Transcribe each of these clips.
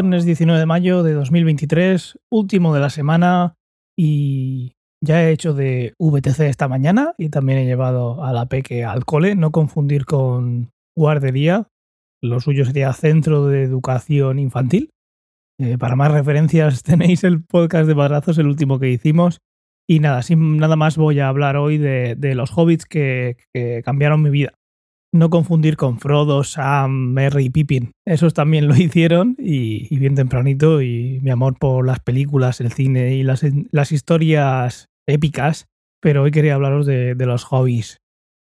viernes 19 de mayo de 2023, último de la semana y ya he hecho de VTC esta mañana y también he llevado a la peque al cole, no confundir con guardería, lo suyo sería Centro de Educación Infantil. Eh, para más referencias tenéis el podcast de Barrazos, el último que hicimos. Y nada, sin nada más voy a hablar hoy de, los hobbits que cambiaron mi vida no confundir con Frodo, Sam, Merry y Pippin. Esos también lo hicieron y, bien tempranito y mi amor por las películas, el cine y las, historias épicas, pero hoy quería hablaros de, los hobbies.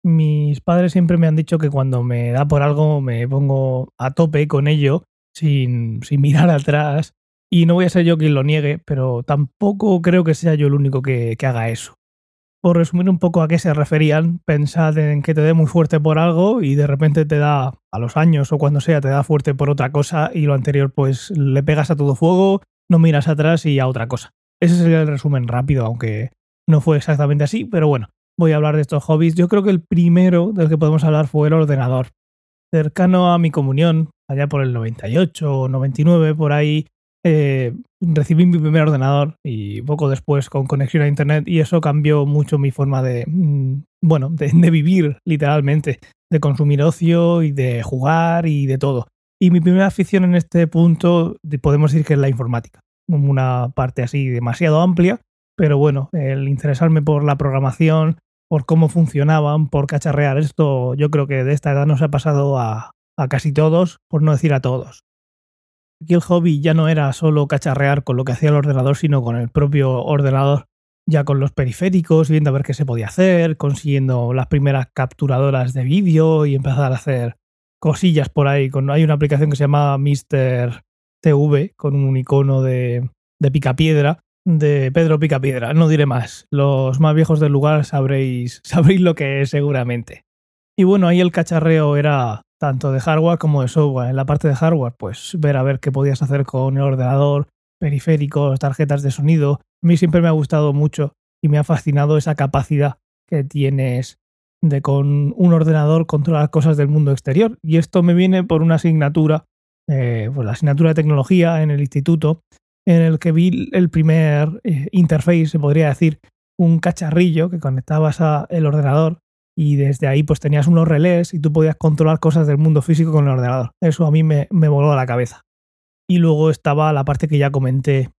Mis padres siempre me han dicho que cuando me da por algo me pongo a tope con ello, sin mirar atrás, y no voy a ser yo quien lo niegue, pero tampoco creo que sea yo el único que haga eso por resumir un poco a qué se referían, pensad en que te dé muy fuerte por algo y de repente te da, a los años o cuando sea, te da fuerte por otra cosa y lo anterior pues le pegas a todo fuego, no miras atrás y a otra cosa. Ese sería el resumen rápido, aunque no fue exactamente así, pero bueno, voy a hablar de estos hobbies. Yo creo que el primero del que podemos hablar fue el ordenador. Cercano a mi comunión, allá por el 98 o 99, por ahí, eh, recibí mi primer ordenador y poco después con conexión a internet y eso cambió mucho mi forma de, mm, bueno, de, vivir literalmente, de consumir ocio y de jugar y de todo. Y mi primera afición en este punto podemos decir que es la informática, una parte así demasiado amplia, pero bueno, el interesarme por la programación, por cómo funcionaban, por cacharrear esto, yo creo que de esta edad nos ha pasado a casi todos, por no decir a todos. Aquí el hobby ya no era solo cacharrear con lo que hacía el ordenador, sino con el propio ordenador, ya con los periféricos, viendo a ver qué se podía hacer, consiguiendo las primeras capturadoras de vídeo y empezar a hacer cosillas por ahí. hay una aplicación que se llama Mr. TV con un icono de, de Picapiedra, de Pedro Picapiedra. No diré más. Los más viejos del lugar sabréis, sabréis lo que es seguramente. Y bueno, ahí el cacharreo era tanto de hardware como de software. En la parte de hardware, pues ver a ver qué podías hacer con el ordenador, periféricos, tarjetas de sonido. A mí siempre me ha gustado mucho y me ha fascinado esa capacidad que tienes de con un ordenador controlar cosas del mundo exterior. Y esto me viene por una asignatura, pues la asignatura de tecnología en el instituto, en el que vi el primer eh, interface, se podría decir, un cacharrillo que conectabas al ordenador y desde ahí pues tenías unos relés y tú podías controlar cosas del mundo físico con el ordenador. Eso a mí me, me voló a la cabeza. Y luego estaba la parte que ya comenté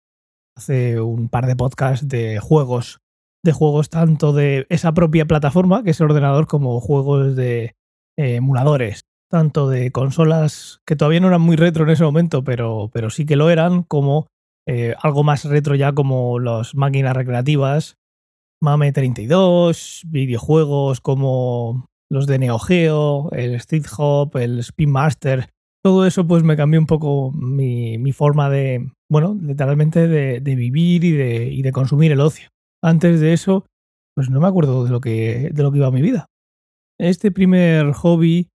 hace un par de podcasts de juegos, de juegos tanto de esa propia plataforma, que es el ordenador, como juegos de eh, emuladores, tanto de consolas que todavía no eran muy retro en ese momento, pero, pero sí que lo eran, como eh, algo más retro ya como las máquinas recreativas, Mame 32, videojuegos como los de Neo Geo, el Street Hop, el Spin Master, todo eso pues me cambió un poco mi, forma de, bueno, literalmente de, vivir y de, y de, consumir el ocio. Antes de eso, pues no me acuerdo de lo que, de lo que iba mi vida. Este primer hobby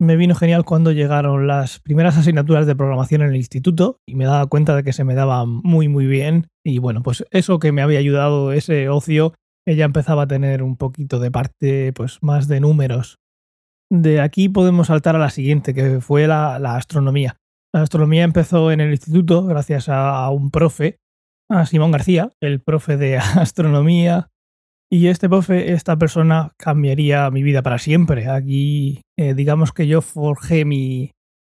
me vino genial cuando llegaron las primeras asignaturas de programación en el instituto y me daba cuenta de que se me daba muy muy bien y bueno, pues eso que me había ayudado, ese ocio, ella empezaba a tener un poquito de parte pues más de números. De aquí podemos saltar a la siguiente, que fue la, astronomía. La astronomía empezó en el instituto gracias a, un profe, a Simón García, el profe de astronomía. Y este profe, esta persona cambiaría mi vida para siempre. Aquí, eh, digamos que yo forjé mi,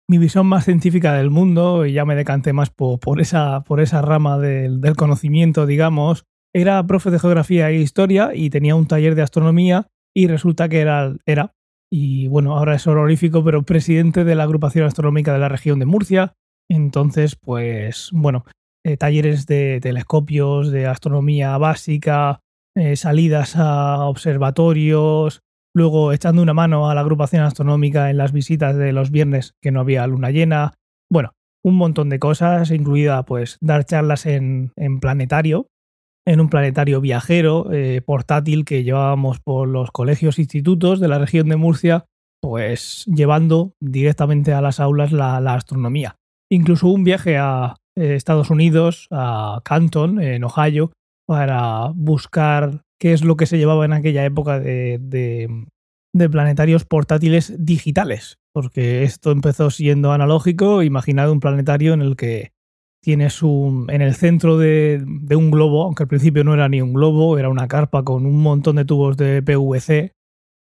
mi visión más científica del mundo y ya me decanté más por, esa, por esa rama del, del, conocimiento, digamos, era profe de geografía e historia y tenía un taller de astronomía y resulta que era, era y bueno, ahora es honorífico, pero presidente de la agrupación astronómica de la región de Murcia. Entonces, pues bueno, eh, talleres de telescopios, de astronomía básica, eh, salidas a observatorios, luego echando una mano a la agrupación astronómica en las visitas de los viernes que no había luna llena. Bueno, un montón de cosas, incluida pues dar charlas en, en planetario, en un planetario viajero eh, portátil que llevábamos por los colegios e institutos de la región de Murcia, pues llevando directamente a las aulas la, astronomía. Incluso un viaje a eh, Estados Unidos, a Canton, en Ohio, para buscar qué es lo que se llevaba en aquella época de, de planetarios portátiles digitales, porque esto empezó siendo analógico, imaginad un planetario en el que tienes un, en el centro de, de, un globo, aunque al principio no era ni un globo, era una carpa con un montón de tubos de PVC,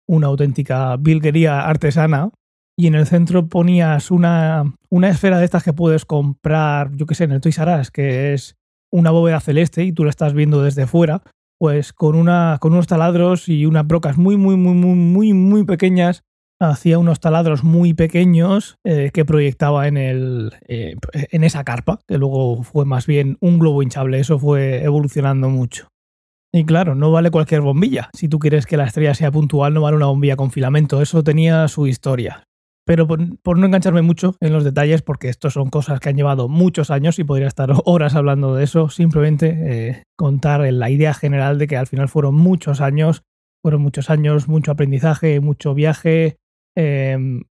una auténtica vilguería artesana, y en el centro ponías una, una esfera de estas que puedes comprar, yo qué sé, en el Toys R Us, que es una bóveda celeste y tú la estás viendo desde fuera, pues con, una, con unos taladros y unas brocas muy, muy, muy, muy, muy, muy pequeñas hacía unos taladros muy pequeños eh, que proyectaba en, el, eh, en esa carpa, que luego fue más bien un globo hinchable. Eso fue evolucionando mucho. Y claro, no vale cualquier bombilla. Si tú quieres que la estrella sea puntual, no vale una bombilla con filamento. Eso tenía su historia. Pero por, no engancharme mucho en los detalles, porque estos son cosas que han llevado muchos años y podría estar horas hablando de eso, simplemente eh, contar la idea general de que al final fueron muchos años, fueron muchos años, mucho aprendizaje, mucho viaje, Em,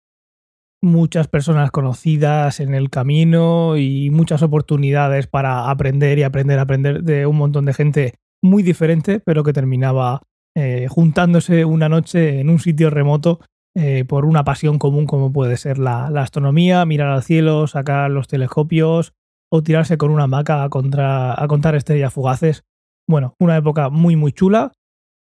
muchas personas conocidas en el camino y muchas oportunidades para aprender y aprender, aprender de un montón de gente muy diferente, pero que terminaba eh, juntándose una noche en un sitio remoto eh, por una pasión común como puede ser la, astronomía, mirar al cielo, sacar los telescopios o tirarse con una hamaca contra, a contar estrellas fugaces. Bueno, una época muy muy chula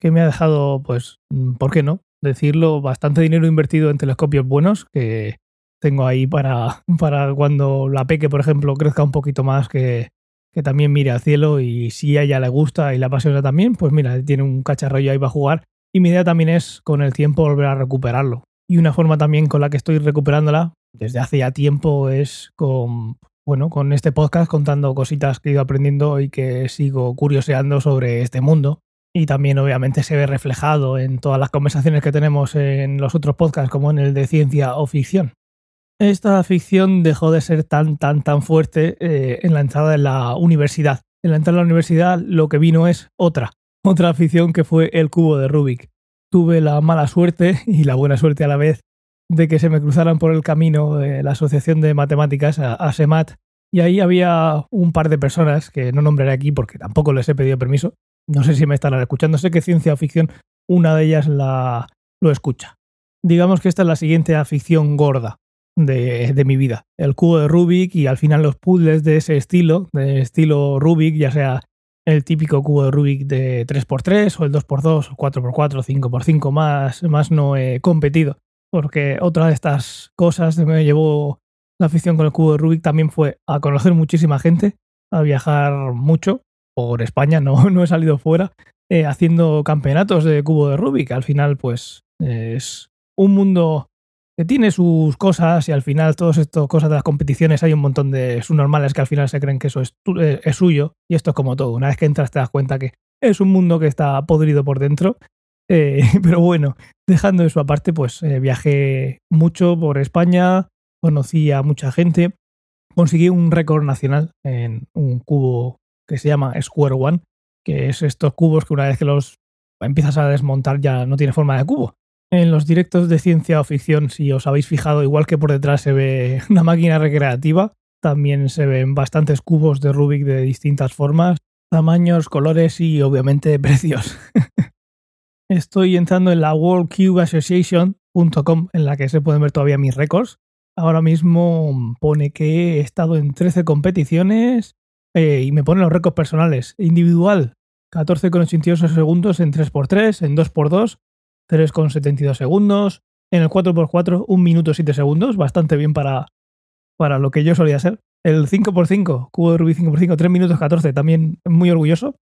que me ha dejado, pues, ¿por qué no? Decirlo, bastante dinero invertido en telescopios buenos que tengo ahí para, para cuando la peque, por ejemplo, crezca un poquito más, que, que también mire al cielo y si a ella le gusta y la apasiona también, pues mira, tiene un cacharrillo ahí para jugar. Y mi idea también es con el tiempo volver a recuperarlo. Y una forma también con la que estoy recuperándola desde hace ya tiempo es con, bueno, con este podcast contando cositas que he ido aprendiendo y que sigo curioseando sobre este mundo y también obviamente se ve reflejado en todas las conversaciones que tenemos en los otros podcasts como en el de ciencia o ficción. Esta ficción dejó de ser tan, tan, tan fuerte eh, en la entrada de la universidad. En la entrada de la universidad lo que vino es otra, otra ficción que fue el cubo de Rubik. Tuve la mala suerte y la buena suerte a la vez de que se me cruzaran por el camino de la Asociación de Matemáticas, a SEMAT, y ahí había un par de personas que no nombraré aquí porque tampoco les he pedido permiso, no sé si me estarán escuchando. Sé que ciencia ficción, una de ellas la, lo escucha. Digamos que esta es la siguiente afición gorda de, de, mi vida. El cubo de Rubik y al final los puzzles de ese estilo, de estilo Rubik, ya sea el típico cubo de Rubik de 3x3 o el 2x2 o 4x4 o 5x5 más, más no he competido. Porque otra de estas cosas que me llevó la afición con el cubo de Rubik también fue a conocer muchísima gente, a viajar mucho por España, no, no he salido fuera, eh, haciendo campeonatos de cubo de Rubik. Al final, pues es un mundo que tiene sus cosas y al final todas estas cosas de las competiciones hay un montón de subnormales que al final se creen que eso es, eh, es, suyo y esto es como todo. Una vez que entras te das cuenta que es un mundo que está podrido por dentro. Eh, pero bueno, dejando eso aparte, pues viajé mucho por España, conocí a mucha gente, conseguí un récord nacional en un cubo que se llama Square One, que es estos cubos que una vez que los empiezas a desmontar ya no tiene forma de cubo. En los directos de ciencia o ficción, si os habéis fijado, igual que por detrás se ve una máquina recreativa, también se ven bastantes cubos de Rubik de distintas formas, tamaños, colores y obviamente precios. Estoy entrando en la worldcubeassociation.com en la que se pueden ver todavía mis récords. Ahora mismo pone que he estado en 13 competiciones eh, y me pone los récords personales. Individual, 14,88 segundos en 3x3, en 2x2, 3,72 segundos. En el 4x4, 1 minuto 7 segundos, bastante bien para, para lo que yo solía ser. El 5x5, cubo de Rubik 5x5, 3 minutos 14, también muy orgulloso.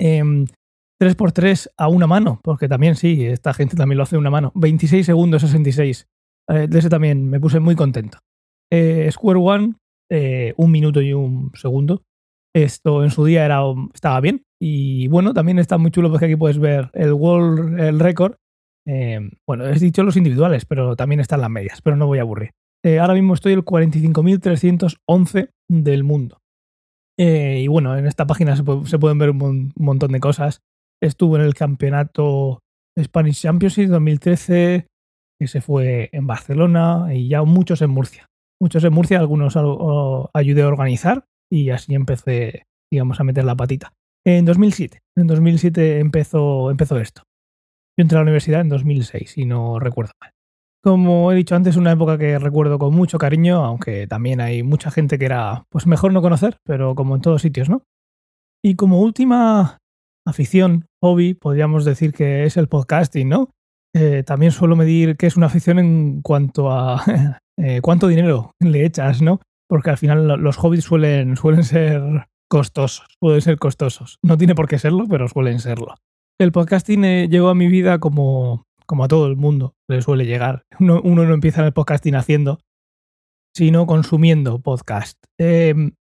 3x3 em, a una mano, porque también sí, esta gente también lo hace a una mano. 26 segundos 66. Eh, de ese también me puse muy contento. Eh, Square One, un minuto y un segundo. Esto en su día era, estaba bien. Y bueno, también está muy chulo porque aquí puedes ver el World el Record. Eh, bueno, he dicho los individuales, pero también están las medias, pero no voy a aburrir. Eh, ahora mismo estoy el 45.311 del mundo. Eh, y bueno, en esta página se, pueden ver un, montón de cosas. Estuve en el campeonato Spanish Championship 2013, que se fue en Barcelona, y ya muchos en Murcia. Muchos en Murcia, algunos ayudé a organizar y así empecé, digamos, a meter la patita. En 2007, en 2007 empezó, empezó esto. Yo entré a la universidad en 2006, si no recuerdo mal. Como he dicho antes, una época que recuerdo con mucho cariño, aunque también hay mucha gente que era pues mejor no conocer, pero como en todos sitios, ¿no? Y como última afición, hobby, podríamos decir que es el podcasting, ¿no? Eh, también suelo medir que es una afición en cuanto a eh, cuánto dinero le echas, ¿no? Porque al final los hobbies suelen, suelen ser costosos, pueden ser costosos. No tiene por qué serlo, pero suelen serlo. El podcasting eh, llegó a mi vida como, como a todo el mundo le suele llegar. Uno, no empieza el podcasting haciendo, sino consumiendo podcast.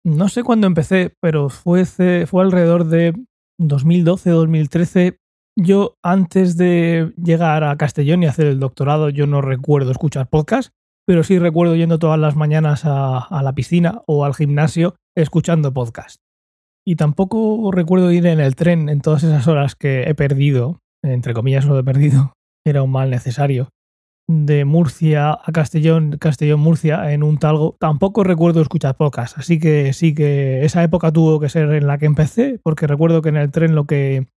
no sé cuándo empecé, pero fue, fue alrededor de 2012-2013 yo antes de llegar a Castellón y hacer el doctorado, yo no recuerdo escuchar podcast, pero sí recuerdo yendo todas las mañanas a, la piscina o al gimnasio escuchando podcast. Y tampoco recuerdo ir en el tren en todas esas horas que he perdido, entre comillas lo he perdido, era un mal necesario, de Murcia a Castellón, Castellón-Murcia en un talgo. Tampoco recuerdo escuchar podcast, así que sí que esa época tuvo que ser en la que empecé, porque recuerdo que en el tren lo que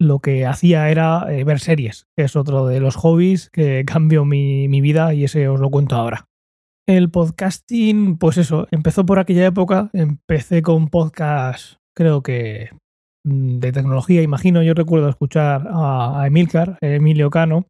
lo que hacía era eh, ver series, que es otro de los hobbies que cambió mi, vida y ese os lo cuento ahora. El podcasting, pues eso, empezó por aquella época, empecé con podcast, creo que mm, de tecnología, imagino, yo recuerdo escuchar a, Emilcar, Emilio Cano,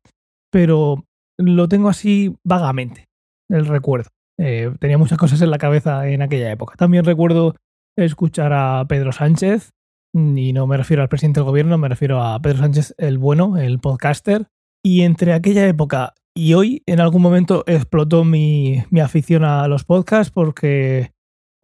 pero lo tengo así vagamente, el recuerdo. Eh, tenía muchas cosas en la cabeza en aquella época. También recuerdo escuchar a Pedro Sánchez, y no me refiero al presidente del gobierno, me refiero a Pedro Sánchez el bueno, el podcaster. Y entre aquella época y hoy, en algún momento explotó mi, afición a los podcasts porque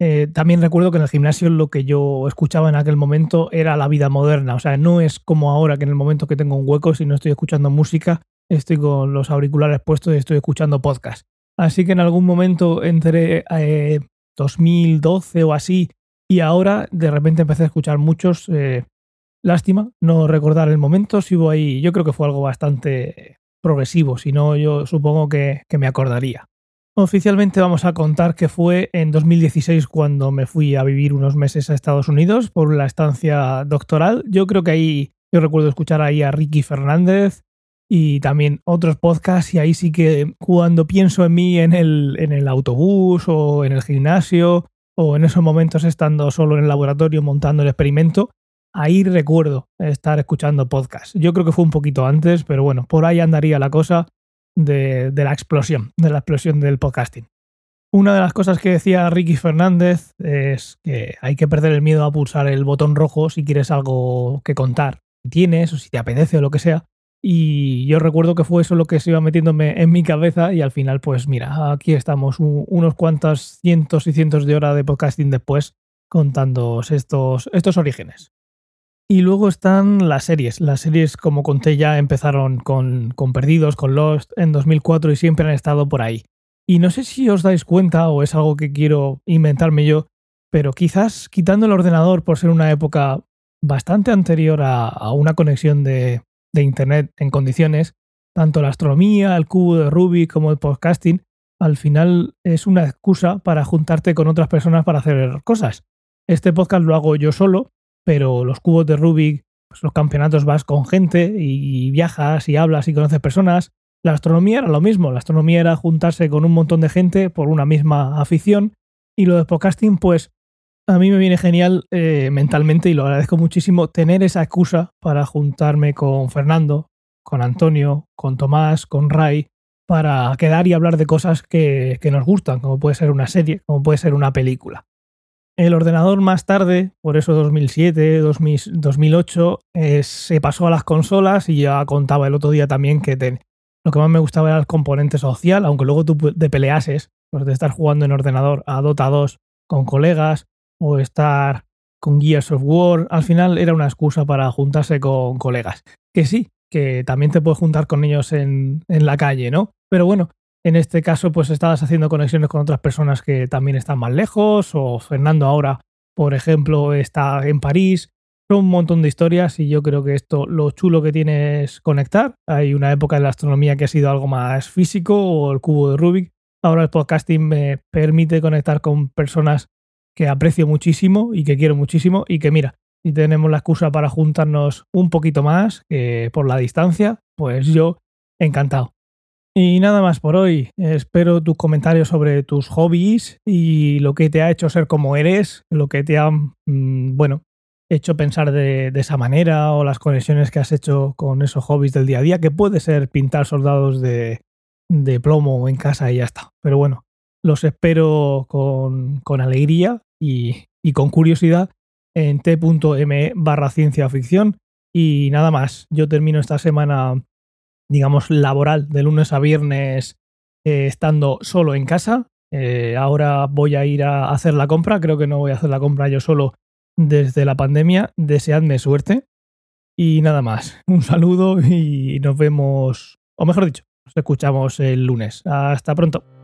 eh, también recuerdo que en el gimnasio lo que yo escuchaba en aquel momento era la vida moderna. O sea, no es como ahora que en el momento que tengo un hueco, si no estoy escuchando música, estoy con los auriculares puestos y estoy escuchando podcast. Así que en algún momento entre 2012 eh, o así y ahora de repente empecé a escuchar muchos. Eh, lástima no recordar el momento. Si hubo ahí, yo creo que fue algo bastante progresivo. Si no, yo supongo que, que me acordaría. Oficialmente vamos a contar que fue en 2016 cuando me fui a vivir unos meses a Estados Unidos por la estancia doctoral. Yo creo que ahí, yo recuerdo escuchar ahí a Ricky Fernández y también otros podcasts y ahí sí que cuando pienso en mí en el, en el autobús o en el gimnasio o en esos momentos estando solo en el laboratorio montando el experimento, ahí recuerdo estar escuchando podcast. Yo creo que fue un poquito antes, pero bueno, por ahí andaría la cosa de, la explosión, de la explosión del podcasting. Una de las cosas que decía Ricky Fernández es que hay que perder el miedo a pulsar el botón rojo si quieres algo que contar. Si tienes o si te apetece o lo que sea, y yo recuerdo que fue eso lo que se iba metiéndome en mi cabeza y al final, pues mira, aquí estamos unos cuantos cientos y cientos de horas de podcasting después contando estos, estos orígenes. Y luego están las series. Las series, como conté ya, empezaron con, con Perdidos, con Lost en 2004 y siempre han estado por ahí. Y no sé si os dais cuenta o es algo que quiero inventarme yo, pero quizás quitando el ordenador por ser una época bastante anterior a una conexión de, de Internet en condiciones, tanto la astronomía, el cubo de Rubik como el podcasting, al final es una excusa para juntarte con otras personas para hacer cosas. Este podcast lo hago yo solo, pero los cubos de Rubik, pues los campeonatos vas con gente y viajas y hablas y conoces personas. La astronomía era lo mismo, la astronomía era juntarse con un montón de gente por una misma afición y lo de podcasting pues a mí me viene genial eh, mentalmente y lo agradezco muchísimo tener esa excusa para juntarme con Fernando, con Antonio, con Tomás, con Ray, para quedar y hablar de cosas que, nos gustan, como puede ser una serie, como puede ser una película. El ordenador más tarde, por eso 2007, 2008, eh, se pasó a las consolas y ya contaba el otro día también que lo que más me gustaba era el componente social, aunque luego tú te peleases pues de estar jugando en ordenador a Dota 2 con colegas o estar con Gears of War. Al final era una excusa para juntarse con colegas. Que sí, que también te puedes juntar con ellos en, en la calle, ¿no? Pero bueno, en este caso, pues estabas haciendo conexiones con otras personas que también están más lejos, o Fernando ahora, por ejemplo, está en París. Son un montón de historias y yo creo que esto lo chulo que tiene es conectar. Hay una época en la astronomía que ha sido algo más físico o el cubo de Rubik. Ahora el podcasting me permite conectar con personas que aprecio muchísimo y que quiero muchísimo y que mira, si tenemos la excusa para juntarnos un poquito más por la distancia, pues yo encantado. Y nada más por hoy. Espero tus comentarios sobre tus hobbies y lo que te ha hecho ser como eres, lo que te ha, mm, bueno, hecho pensar de, esa manera o las conexiones que has hecho con esos hobbies del día a día, que puede ser pintar soldados de, de plomo en casa y ya está. Pero bueno, los espero con, alegría y, y, con curiosidad en t.me barra ciencia ficción. Y nada más, yo termino esta semana digamos, laboral de lunes a viernes eh, estando solo en casa. Eh, ahora voy a ir a hacer la compra, creo que no voy a hacer la compra yo solo desde la pandemia. Deseadme suerte. Y nada más, un saludo y nos vemos, o mejor dicho, nos escuchamos el lunes. Hasta pronto.